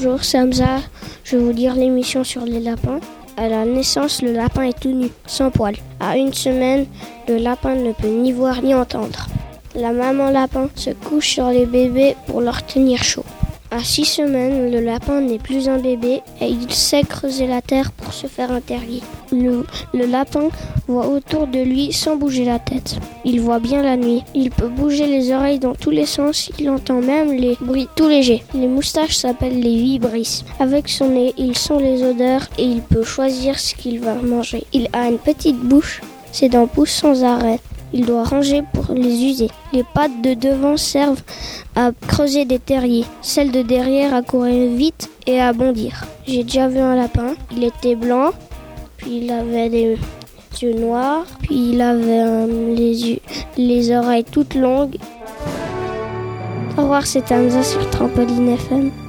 Bonjour, c'est Hamza. Je vais vous dire l'émission sur les lapins. À la naissance, le lapin est tout nu, sans poils. À une semaine, le lapin ne peut ni voir ni entendre. La maman lapin se couche sur les bébés pour leur tenir chaud. À six semaines, le lapin n'est plus un bébé et il sait creuser la terre pour se faire un terrier. Le, le, lapin voit autour de lui sans bouger la tête. Il voit bien la nuit. Il peut bouger les oreilles dans tous les sens. Il entend même les bruits tout légers. Les moustaches s'appellent les vibrisses. Avec son nez, il sent les odeurs et il peut choisir ce qu'il va manger. Il a une petite bouche. Ses dents poussent sans arrêt. Il doit ranger pour les user. Les pattes de devant servent à creuser des terriers, celles de derrière à courir vite et à bondir. J'ai déjà vu un lapin, il était blanc, puis il avait des yeux noirs, puis il avait les, yeux, les oreilles toutes longues. Au revoir, c'est Hamza sur Trampoline FM.